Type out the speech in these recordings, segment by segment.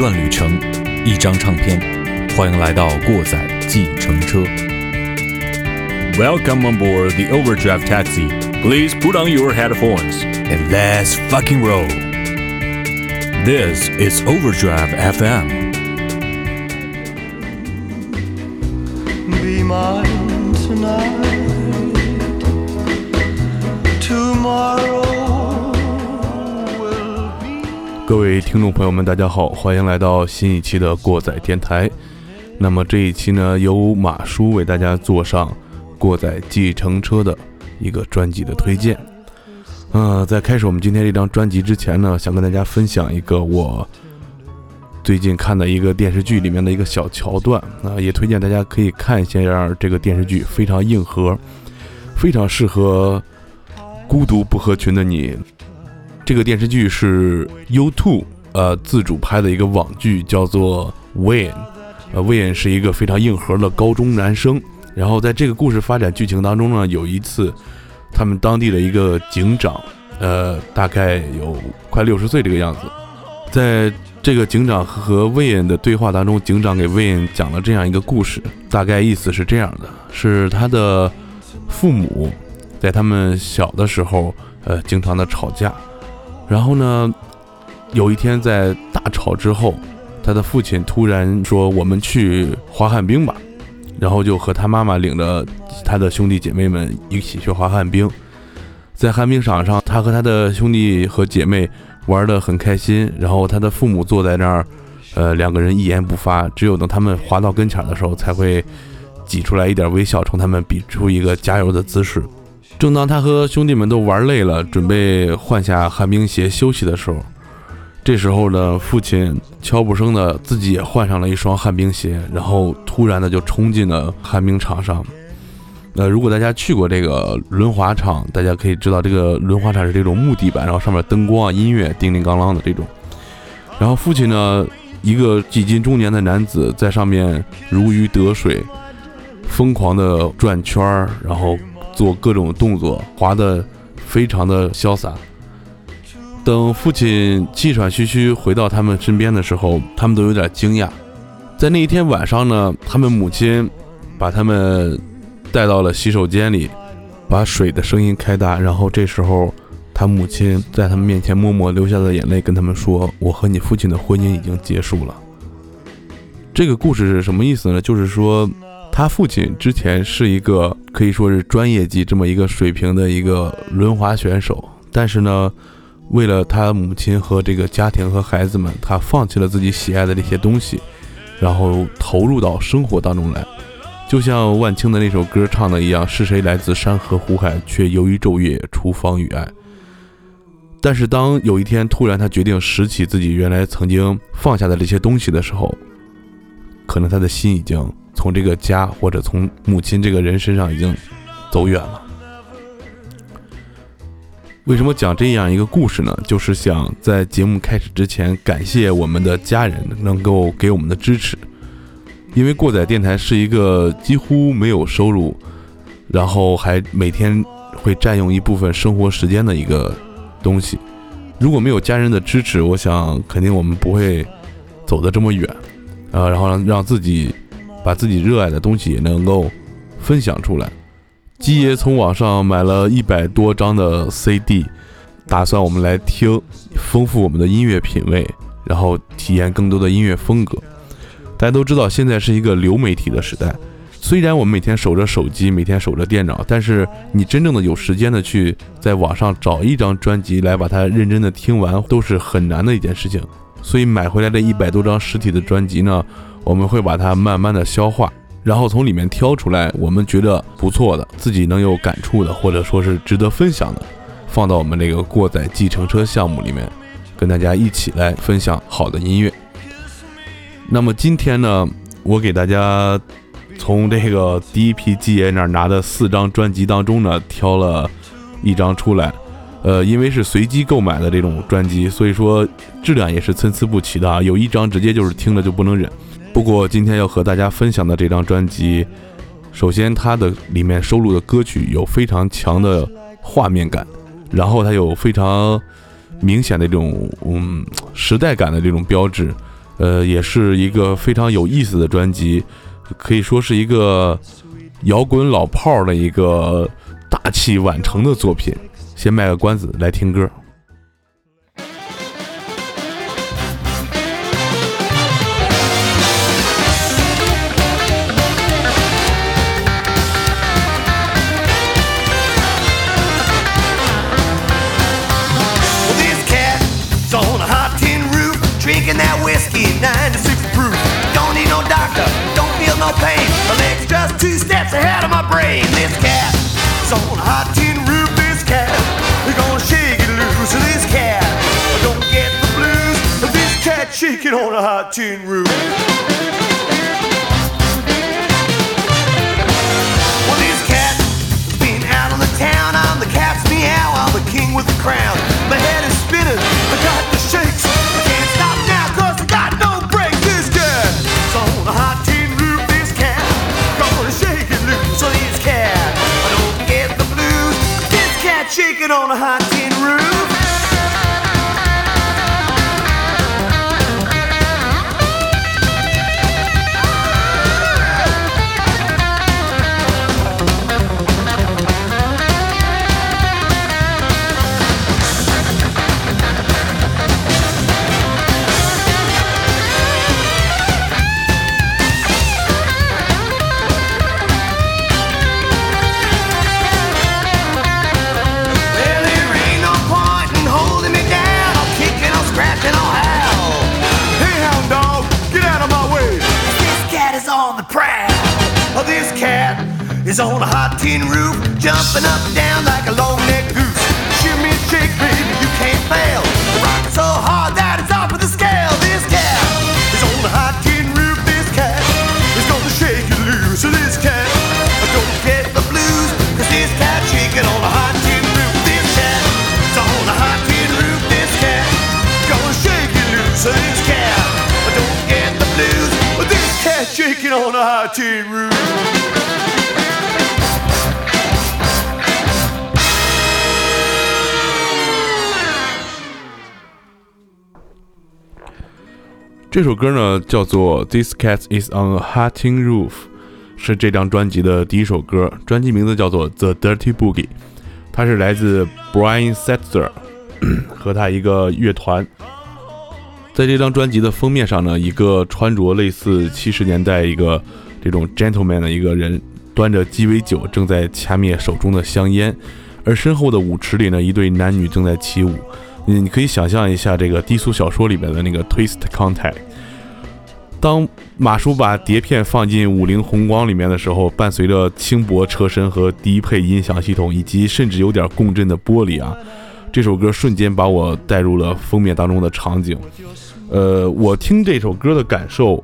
段旅程，一张唱片。欢迎来到过载计程车。Welcome on board the Overdrive taxi. Please put on your headphones and let's fucking roll. This is Overdrive FM. Be mine tonight. Tomorrow 各位听众朋友们，大家好，欢迎来到新一期的过载电台。那么这一期呢，由马叔为大家做上过载计程车的一个专辑的推荐。呃，在开始我们今天这张专辑之前呢，想跟大家分享一个我最近看的一个电视剧里面的一个小桥段啊、也推荐大家可以看一下这个电视剧，非常硬核，非常适合孤独不合群的你。这个电视剧是 YouTube 呃自主拍的一个网剧，叫做 Wayne。呃，Wayne 是一个非常硬核的高中男生。然后在这个故事发展剧情当中呢，有一次他们当地的一个警长，呃，大概有快六十岁这个样子，在这个警长和 Wayne 的对话当中，警长给 Wayne 讲了这样一个故事，大概意思是这样的：是他的父母在他们小的时候，呃，经常的吵架。然后呢，有一天在大吵之后，他的父亲突然说：“我们去滑旱冰吧。”然后就和他妈妈领着他的兄弟姐妹们一起去滑旱冰。在旱冰场上，他和他的兄弟和姐妹玩得很开心。然后他的父母坐在那儿，呃，两个人一言不发，只有等他们滑到跟前的时候，才会挤出来一点微笑，冲他们比出一个加油的姿势。正当他和兄弟们都玩累了，准备换下旱冰鞋休息的时候，这时候呢，父亲悄不声的自己也换上了一双旱冰鞋，然后突然的就冲进了旱冰场上。呃，如果大家去过这个轮滑场，大家可以知道，这个轮滑场是这种木地板，然后上面灯光啊、音乐叮铃咣啷的这种。然后父亲呢，一个几近中年的男子在上面如鱼得水，疯狂的转圈儿，然后做各种动作，滑得非常的潇洒。等父亲气喘吁吁回到他们身边的时候，他们都有点惊讶。在那一天晚上呢，他们母亲把他们带到了洗手间里，把水的声音开大，然后这时候他母亲在他们面前默默流下的眼泪，跟他们说：“我和你父亲的婚姻已经结束了。”这个故事是什么意思呢？就是说，他父亲之前是一个可以说是专业级这么一个水平的一个轮滑选手，但是呢，为了他母亲和这个家庭和孩子们，他放弃了自己喜爱的这些东西，然后投入到生活当中来。就像万青的那首歌唱的一样：“是谁来自山河湖海，却由于昼夜厨房与爱。”但是当有一天突然他决定拾起自己原来曾经放下的这些东西的时候，可能他的心已经从这个家或者从母亲这个人身上已经走远了。为什么讲这样一个故事呢？就是想在节目开始之前感谢我们的家人能够给我们的支持，因为过载电台是一个几乎没有收入，然后还每天会占用一部分生活时间的一个东西。如果没有家人的支持，我想肯定我们不会走得这么远。呃，然后让让自己把自己热爱的东西也能够分享出来。鸡爷从网上买了一百多张的 CD，打算我们来听，丰富我们的音乐品味，然后体验更多的音乐风格。大家都知道，现在是一个流媒体的时代。虽然我们每天守着手机，每天守着电脑，但是你真正的有时间的去在网上找一张专辑来把它认真的听完，都是很难的一件事情。所以买回来的一百多张实体的专辑呢，我们会把它慢慢的消化，然后从里面挑出来我们觉得不错的、自己能有感触的，或者说是值得分享的，放到我们这个过载计程车项目里面，跟大家一起来分享好的音乐。那么今天呢，我给大家从这个第一批季爷那儿拿的四张专辑当中呢，挑了一张出来。呃，因为是随机购买的这种专辑，所以说质量也是参差不齐的啊。有一张直接就是听了就不能忍。不过今天要和大家分享的这张专辑，首先它的里面收录的歌曲有非常强的画面感，然后它有非常明显的这种嗯时代感的这种标志。呃，也是一个非常有意思的专辑，可以说是一个摇滚老炮儿的一个大器晚成的作品。先卖个关子，来听歌。Well, this cat's on a hot tin roof, drinking that whiskey, 96 proof. Don't need no doctor, don't feel no pain. My leg's just two steps ahead of my brain. This cat's on a hot tin shaking on a hot tin roof. Well, this cat been out on the town. I'm the cat's meow. I'm the king with the crown. My head is spinning. I got the shakes. I can't stop now 'cause I got no brakes. This cat on a hot tin roof. This cat gonna shake it loose. So this cat, I don't get the blues. This cat shaking on a hot tin 这首歌呢叫做《This Cat Is on a Hotting Roof》，是这张专辑的第一首歌，专辑名字叫做《The Dirty Boogie》，它是来自 Brian Setzer 和他一个乐团。在这张专辑的封面上呢，一个穿着类似七十年代一个这种 gentleman 的一个人，端着鸡尾酒正在掐灭手中的香烟，而身后的舞池里呢，一对男女正在起舞。你你可以想象一下这个低俗小说里面的那个 twist contact。当马叔把碟片放进五菱宏光里面的时候，伴随着轻薄车身和低配音响系统，以及甚至有点共振的玻璃啊，这首歌瞬间把我带入了封面当中的场景。呃，我听这首歌的感受，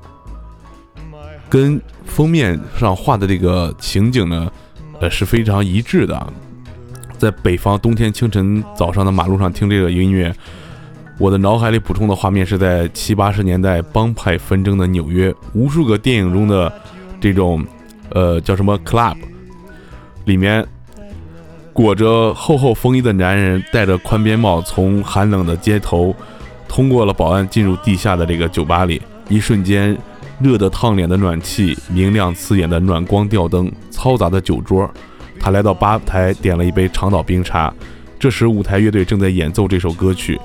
跟封面上画的这个情景呢，呃是非常一致的。在北方冬天清晨早上的马路上听这个音乐，我的脑海里补充的画面是在七八十年代帮派纷争的纽约，无数个电影中的这种呃叫什么 club 里面裹着厚厚风衣的男人戴着宽边帽，从寒冷的街头通过了保安进入地下的这个酒吧里，一瞬间。热得烫脸的暖气，明亮刺眼的暖光吊灯，嘈杂的酒桌。他来到吧台，点了一杯长岛冰茶。这时，舞台乐队正在演奏这首歌曲。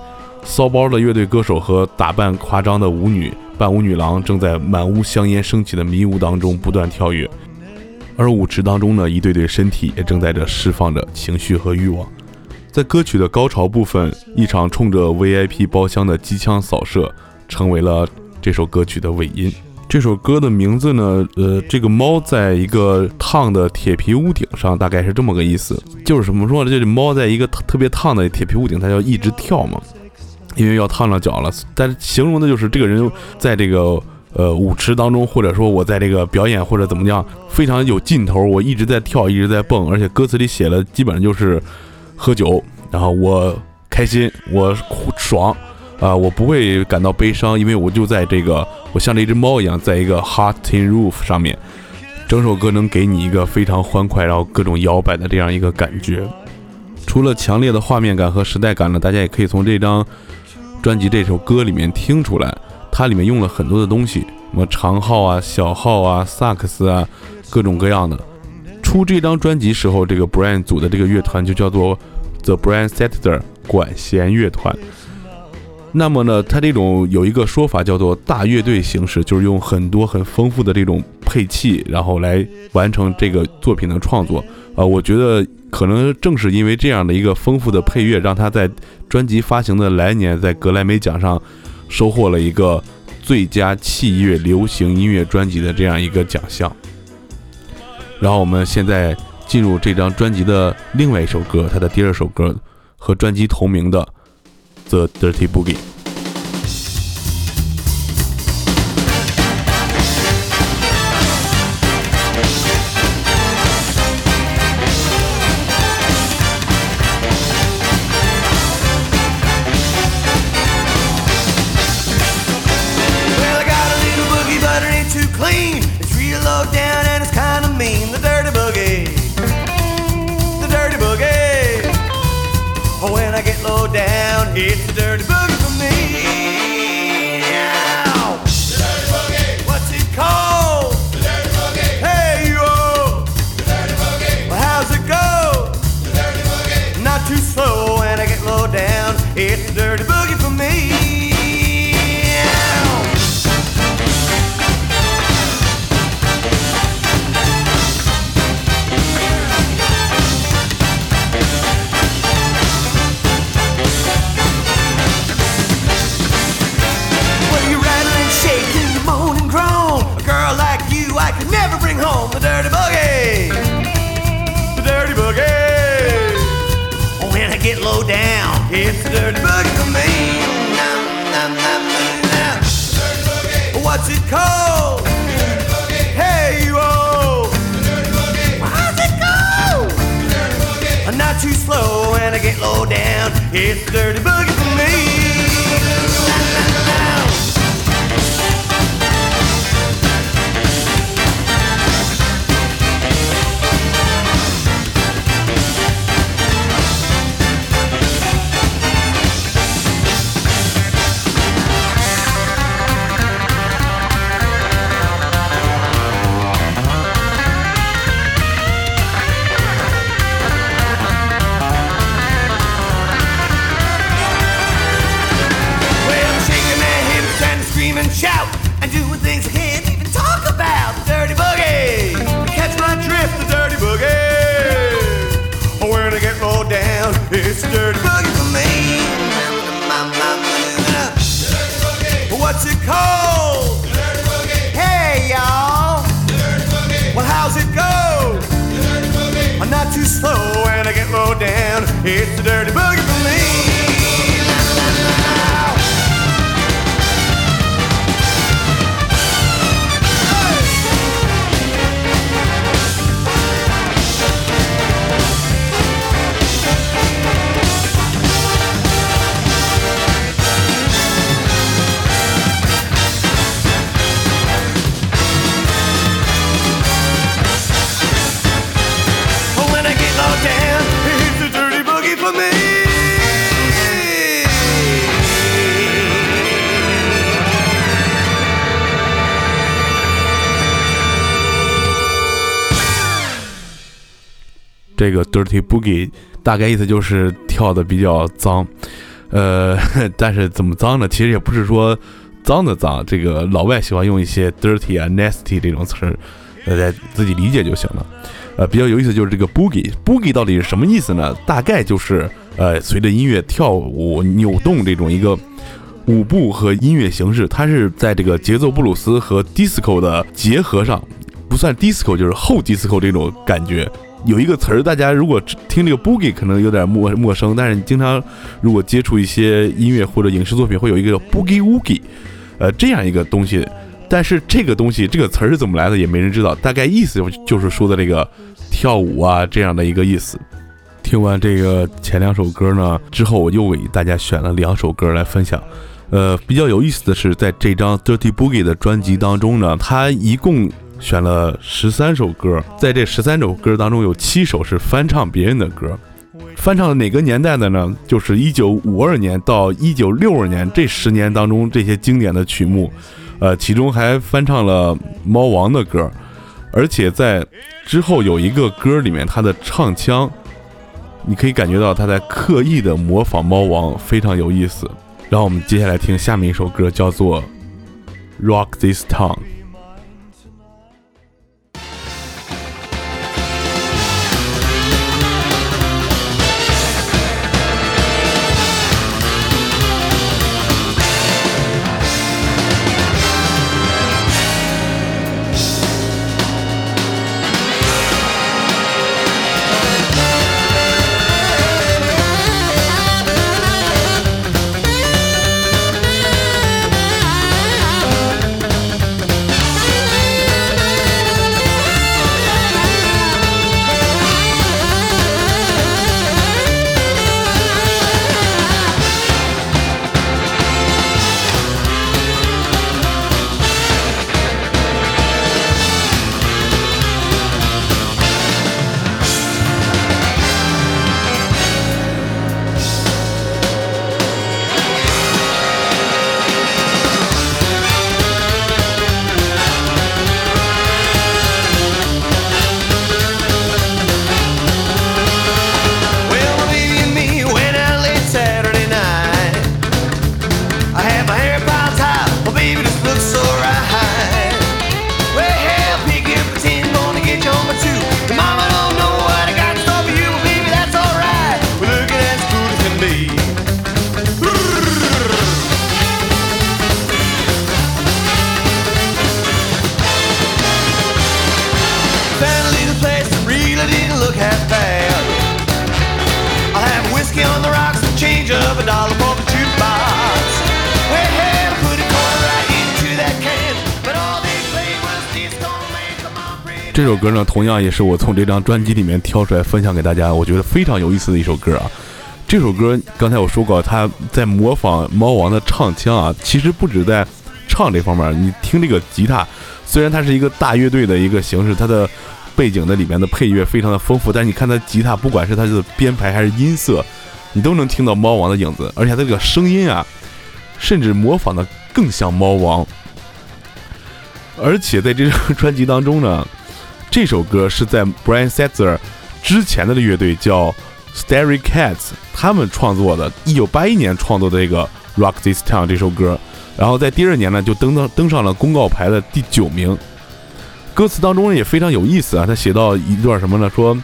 骚包的乐队歌手和打扮夸张的舞女伴舞女郎正在满屋香烟升起的迷雾当中不断跳跃，而舞池当中呢，一对对身体也正在这释放着情绪和欲望。在歌曲的高潮部分，一场冲着 VIP 包厢的机枪扫射，成为了这首歌曲的尾音。这首歌的名字呢，呃，这个猫在一个烫的铁皮屋顶上，大概是这么个意思。就是怎么说呢？就是猫在一个特别烫的铁皮屋顶，它要一直跳嘛，因为要烫着脚了。但是形容的就是这个人在这个呃舞池当中，或者说我在这个表演或者怎么样，非常有劲头。我一直在跳，一直在蹦，而且歌词里写了，基本上就是喝酒，然后我开心，我爽。啊，我不会感到悲伤，因为我就在这个，我像这只猫一样，在一个 hot tin roof 上面。整首歌能给你一个非常欢快，然后各种摇摆的这样一个感觉。除了强烈的画面感和时代感呢，大家也可以从这张专辑这首歌里面听出来，它里面用了很多的东西，什么长号啊、小号啊、萨克斯啊，各种各样的。出这张专辑时候，这个 Brand 组的这个乐团就叫做 The Brand Setter 管弦乐团。那么呢，它这种有一个说法叫做大乐队形式，就是用很多很丰富的这种配器，然后来完成这个作品的创作。啊，我觉得可能正是因为这样的一个丰富的配乐，让他在专辑发行的来年，在格莱美奖上收获了一个最佳器乐流行音乐专辑的这样一个奖项。然后我们现在进入这张专辑的另外一首歌，它的第二首歌和专辑同名的《The Dirty Boogie》。down. It's dirty. 这个 dirty boogie 大概意思就是跳的比较脏，呃，但是怎么脏呢？其实也不是说脏的脏，这个老外喜欢用一些 dirty 啊、nasty 这种词儿，大家自己理解就行了。呃，比较有意思就是这个 boogie，boogie 到底是什么意思呢？大概就是呃，随着音乐跳舞、扭动这种一个舞步和音乐形式，它是在这个节奏布鲁斯和 disco 的结合上，不算 disco 就是后 disco 这种感觉。有一个词儿，大家如果听这个 boogie 可能有点陌陌生，但是你经常如果接触一些音乐或者影视作品，会有一个叫 boogie woogie，呃，这样一个东西。但是这个东西这个词儿是怎么来的，也没人知道。大概意思就是说的这个跳舞啊这样的一个意思。听完这个前两首歌呢之后，我又给大家选了两首歌来分享。呃，比较有意思的是，在这张 Dirty Boogie 的专辑当中呢，它一共。选了十三首歌，在这十三首歌当中，有七首是翻唱别人的歌。翻唱了哪个年代的呢？就是一九五二年到一九六二年这十年当中这些经典的曲目，呃，其中还翻唱了猫王的歌，而且在之后有一个歌里面，他的唱腔，你可以感觉到他在刻意的模仿猫王，非常有意思。然后我们接下来听下面一首歌，叫做《Rock This Town》。歌呢，同样也是我从这张专辑里面挑出来分享给大家，我觉得非常有意思的一首歌啊。这首歌刚才我说过，他在模仿猫王的唱腔啊，其实不止在唱这方面，你听这个吉他，虽然它是一个大乐队的一个形式，它的背景的里面的配乐非常的丰富，但是你看它吉他，不管是它的编排还是音色，你都能听到猫王的影子，而且它这个声音啊，甚至模仿的更像猫王。而且在这张专辑当中呢，这首歌是在 Brian Setzer 之前的乐队叫 Stary Cats 他们创作的，一九八一年创作的这个 Rock This Town 这首歌，然后在第二年呢就登登登上了公告牌的第九名。歌词当中也非常有意思啊，他写到一段什么呢？说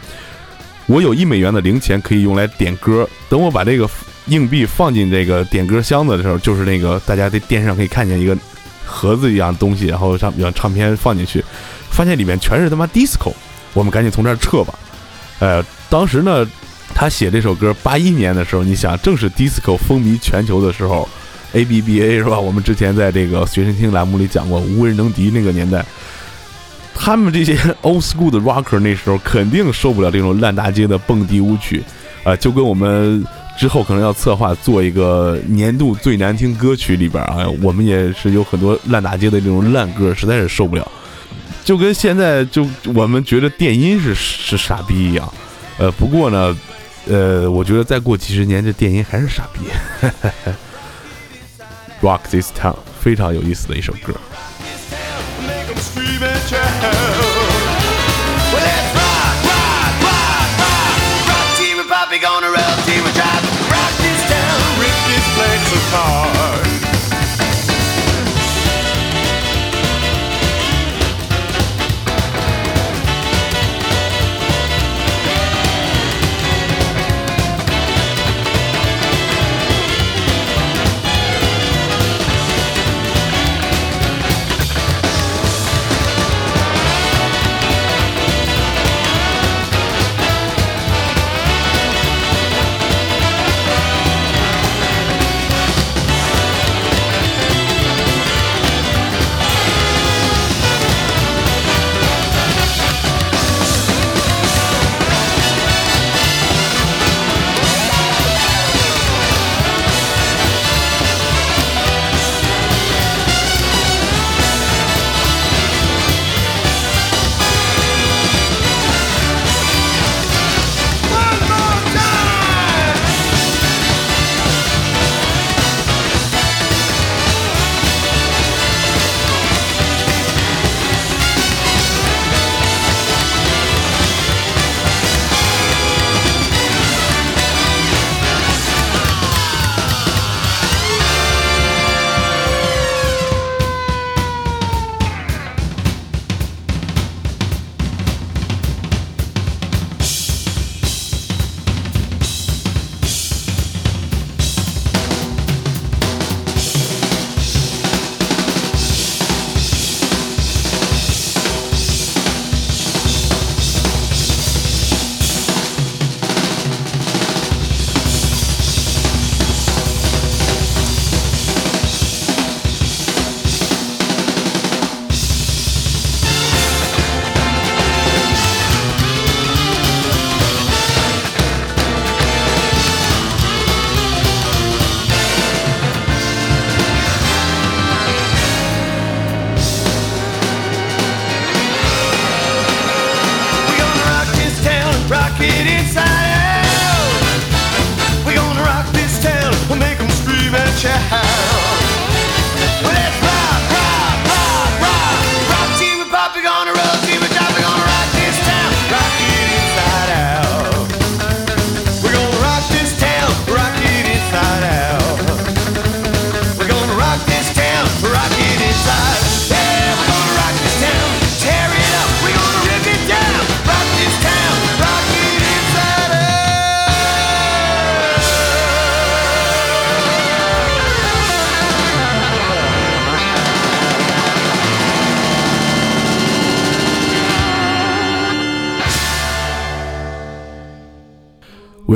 我有一美元的零钱可以用来点歌，等我把这个硬币放进这个点歌箱子的时候，就是那个大家在电视上可以看见一个盒子一样的东西，然后上让唱片放进去，发现里面全是他妈 disco，我们赶紧从这儿撤吧。呃，当时呢，他写这首歌八一年的时候，你想正是 disco 风靡全球的时候，ABBA 是吧？我们之前在这个随身听栏目里讲过，无人能敌那个年代。他们这些 old school 的 rocker 那时候肯定受不了这种烂大街的蹦迪舞曲，啊、就跟我们之后可能要策划做一个年度最难听歌曲里边啊，我们也是有很多烂大街的这种烂歌，实在是受不了。就跟现在就我们觉得电音是是傻逼一样，呃，不过呢，呃，我觉得再过几十年，这电音还是傻逼。Rock This Town 非常有意思的一首歌。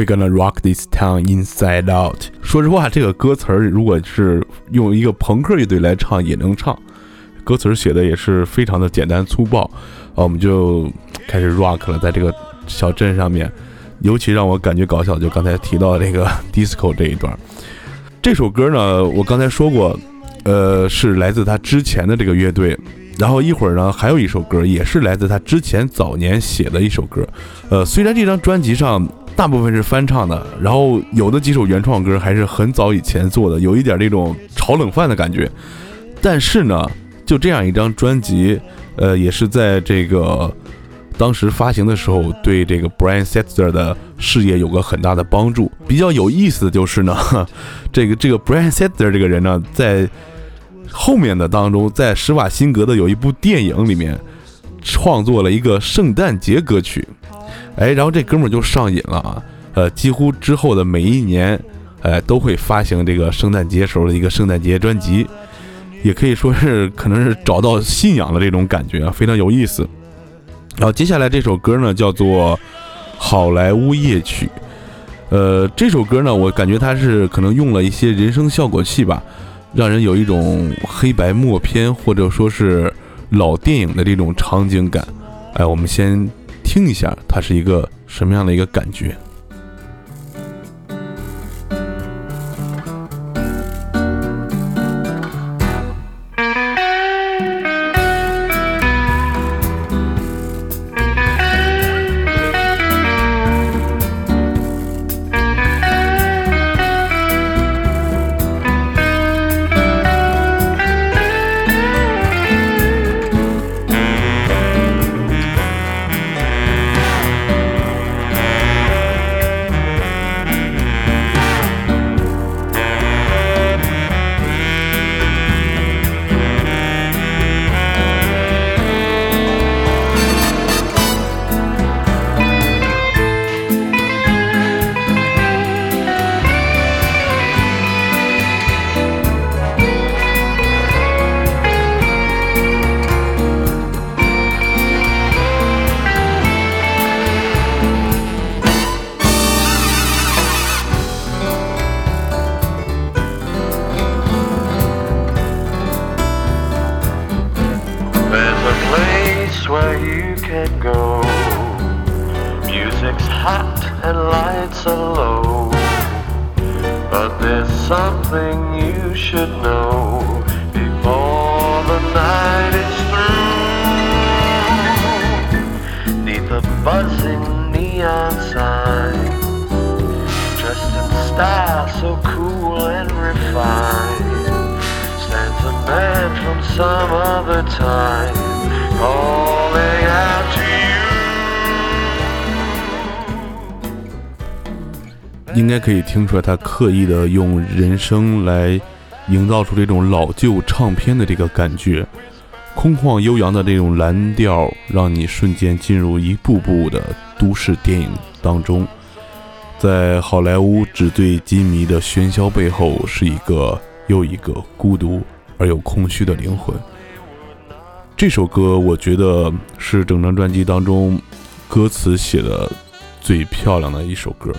We're gonna rock this town inside out。说实话，这个歌词儿如果是用一个朋克乐队来唱也能唱，歌词儿写的也是非常的简单粗暴。啊，我们就开始 rock 了，在这个小镇上面。尤其让我感觉搞笑，就刚才提到这个 disco 这一段。这首歌呢，我刚才说过，呃，是来自他之前的这个乐队。然后一会儿呢，还有一首歌，也是来自他之前早年写的一首歌。呃，虽然这张专辑上大部分是翻唱的，然后有的几首原创歌还是很早以前做的，有一点那种炒冷饭的感觉。但是呢，就这样一张专辑，呃，也是在这个。当时发行的时候，对这个 Brian Setzer 的事业有个很大的帮助。比较有意思的就是呢，这个这个 Brian Setzer 这个人呢，在后面的当中，在施瓦辛格的有一部电影里面，创作了一个圣诞节歌曲。哎，然后这哥们儿就上瘾了啊，呃，几乎之后的每一年，哎，都会发行这个圣诞节时候的一个圣诞节专辑，也可以说是可能是找到信仰的这种感觉啊，非常有意思。然后接下来这首歌呢，叫做《好莱坞夜曲》。呃，这首歌呢，我感觉它是可能用了一些人声效果器吧，让人有一种黑白默片或者说是老电影的这种场景感。哎，我们先听一下，它是一个什么样的一个感觉。can go. Music's hot and lights are low. But there's something you should know before the night is through. Neath a buzzing neon sign, dressed in style so cool and refined, stands a man from some other time. 应该可以听出来，他刻意的用人声来营造出这种老旧唱片的这个感觉，空旷悠扬的这种蓝调，让你瞬间进入一步步的都市电影当中。在好莱坞纸醉金迷的喧嚣背后，是一个又一个孤独而又空虚的灵魂。这首歌，我觉得是整张专辑当中歌词写的最漂亮的一首歌。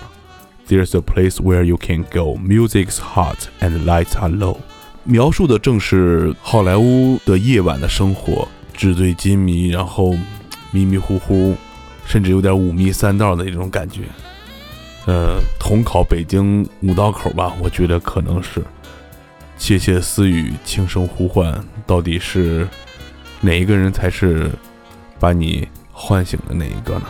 There's a place where you can go. Music's hot and lights are low. 描述的正是好莱坞的夜晚的生活，纸醉金迷，然后迷迷糊糊，甚至有点五迷三道的那种感觉。呃，统考北京五道口吧，我觉得可能是窃窃私语、轻声呼唤，到底是哪一个人才是把你唤醒的那一个呢？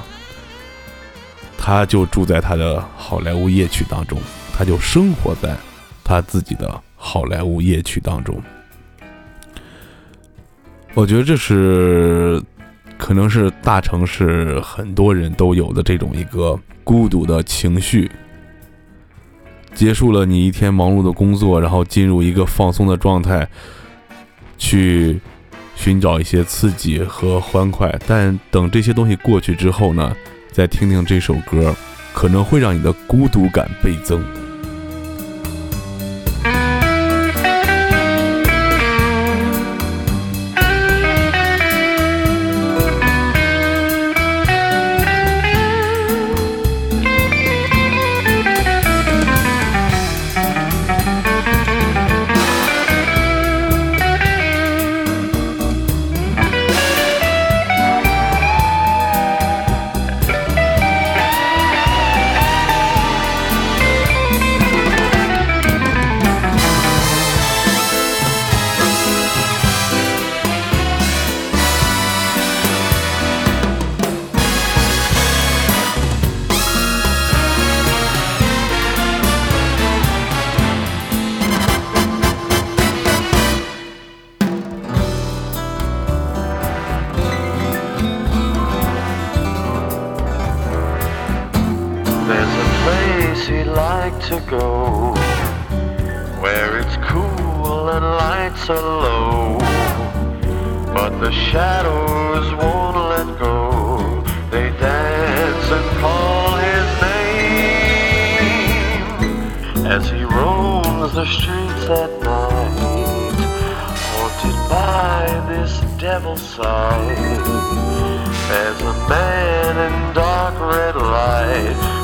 他就住在他的好莱坞夜曲当中，他就生活在他自己的好莱坞夜曲当中。我觉得这是可能是大城市很多人都有的这种一个孤独的情绪。结束了你一天忙碌的工作，然后进入一个放松的状态，去寻找一些刺激和欢快。但等这些东西过去之后呢？再听听这首歌，可能会让你的孤独感倍增。To go where it's cool and lights are low. But the shadows won't let go. They dance and call his name as he roams the streets at night, haunted by this devil's sight. There's a man in dark red light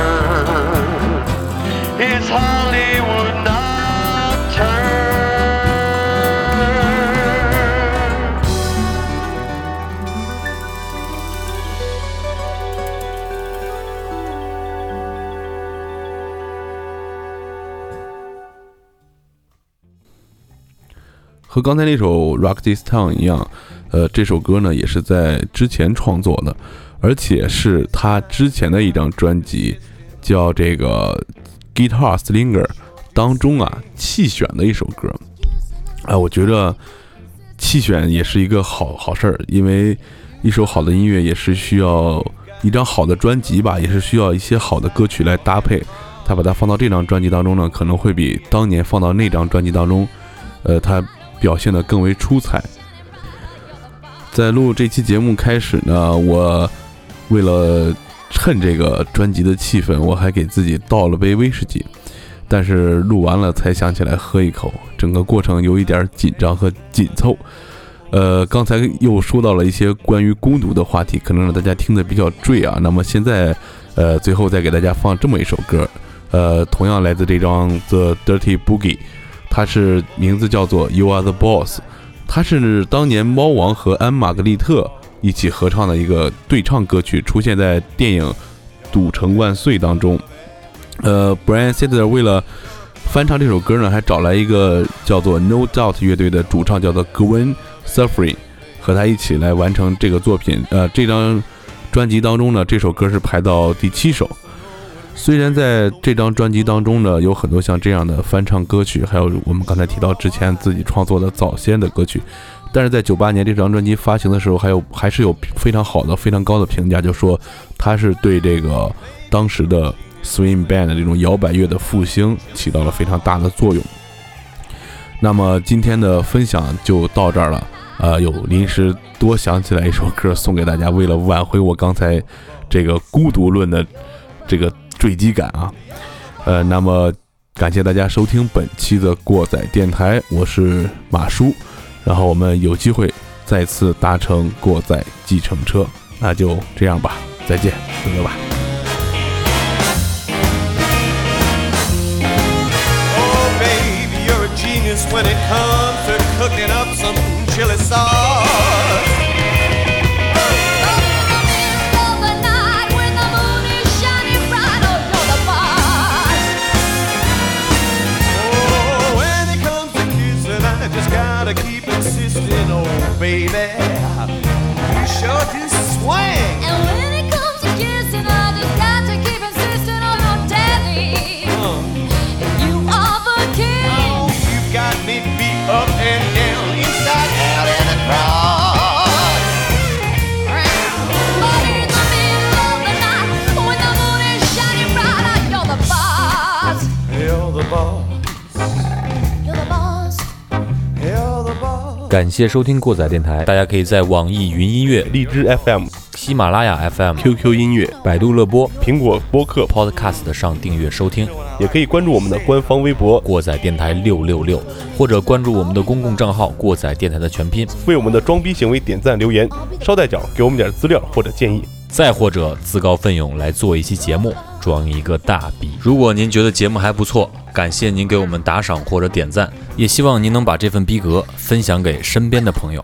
和刚才那首《Rock This Town》一样，呃，这首歌呢也是在之前创作的，而且是他之前的一张专辑叫这个《Guitar Slinger》当中啊弃选的一首歌。啊，我觉得弃选也是一个好好事儿，因为一首好的音乐也是需要一张好的专辑吧，也是需要一些好的歌曲来搭配。他把它放到这张专辑当中呢，可能会比当年放到那张专辑当中，呃，他表现得更为出彩。在录这期节目开始呢，我为了趁这个专辑的气氛，我还给自己倒了杯威士忌。但是录完了才想起来喝一口，整个过程有一点紧张和紧凑。呃，刚才又说到了一些关于孤独的话题，可能让大家听得比较醉啊。那么现在，呃，最后再给大家放这么一首歌，呃，同样来自这张《The Dirty Boogie》，它是名字叫做《You Are the Boss》，它是当年猫王和安·玛格丽特一起合唱的一个对唱歌曲，出现在电影《赌城万岁》当中。呃，Brian Setzer 为了翻唱这首歌呢，还找来一个叫做 No Doubt 乐队的主唱，叫做 Gwen Stefani，和他一起来完成这个作品。呃，这张专辑当中呢，这首歌是排到第七首。虽然在这张专辑当中呢，有很多像这样的翻唱歌曲，还有我们刚才提到之前自己创作的早先的歌曲，但是在九八年这张专辑发行的时候，还有还是有非常好的、非常高的评价，就说它是对这个当时的 swing band 的这种摇摆乐的复兴起到了非常大的作用。那么今天的分享就到这儿了。呃，有临时多想起来一首歌送给大家，为了挽回我刚才这个孤独论的这个坠机感啊。呃，那么感谢大家收听本期的过载电台，我是马叔。然后我们有机会再次搭乘过载计程车，那就这样吧，再见，哥哥吧。When it comes 感谢收听过载电台，大家可以在网易云音乐、荔枝 FM、喜马拉雅 FM、QQ 音乐、百度乐播、苹果播客，Podcast 上订阅收听。也可以关注我们的官方微博，过载电台六六六，或者关注我们的公共账号“过载电台”的全拼，为我们的装逼行为点赞留言，捎带脚给我们点资料或者建议。再或者自告奋勇来做一期节目，装一个大逼。如果您觉得节目还不错，感谢您给我们打赏或者点赞，也希望您能把这份逼格分享给身边的朋友。